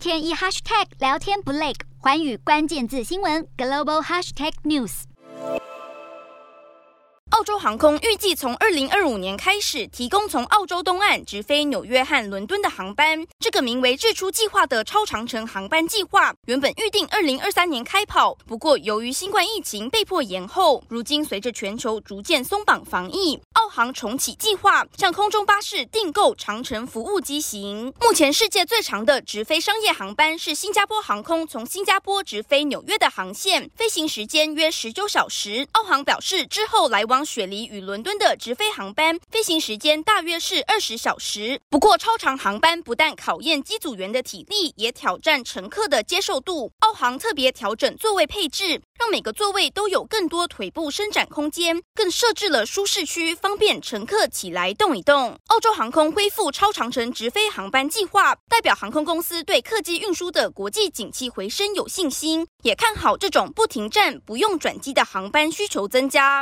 天一 hashtag 聊天不累，寰宇关键字新闻 global hashtag news。澳洲航空预计从二零二五年开始提供从澳洲东岸直飞纽约和伦敦的航班。这个名为“日出计划”的超长程航班计划，原本预定二零二三年开跑，不过由于新冠疫情被迫延后。如今随着全球逐渐松绑防疫，航重启计划，向空中巴士订购长程服务机型。目前世界最长的直飞商业航班是新加坡航空从新加坡直飞纽约的航线，飞行时间约十九小时。澳航表示，之后来往雪梨与伦敦的直飞航班飞行时间大约是二十小时。不过，超长航班不但考验机组员的体力，也挑战乘客的接受度。澳航特别调整座位配置，让每个座位都有更多腿部伸展空间，更设置了舒适区，方便乘客起来动一动。澳洲航空恢复超长程直飞航班计划，代表航空公司对客机运输的国际景气回升有信心，也看好这种不停站、不用转机的航班需求增加。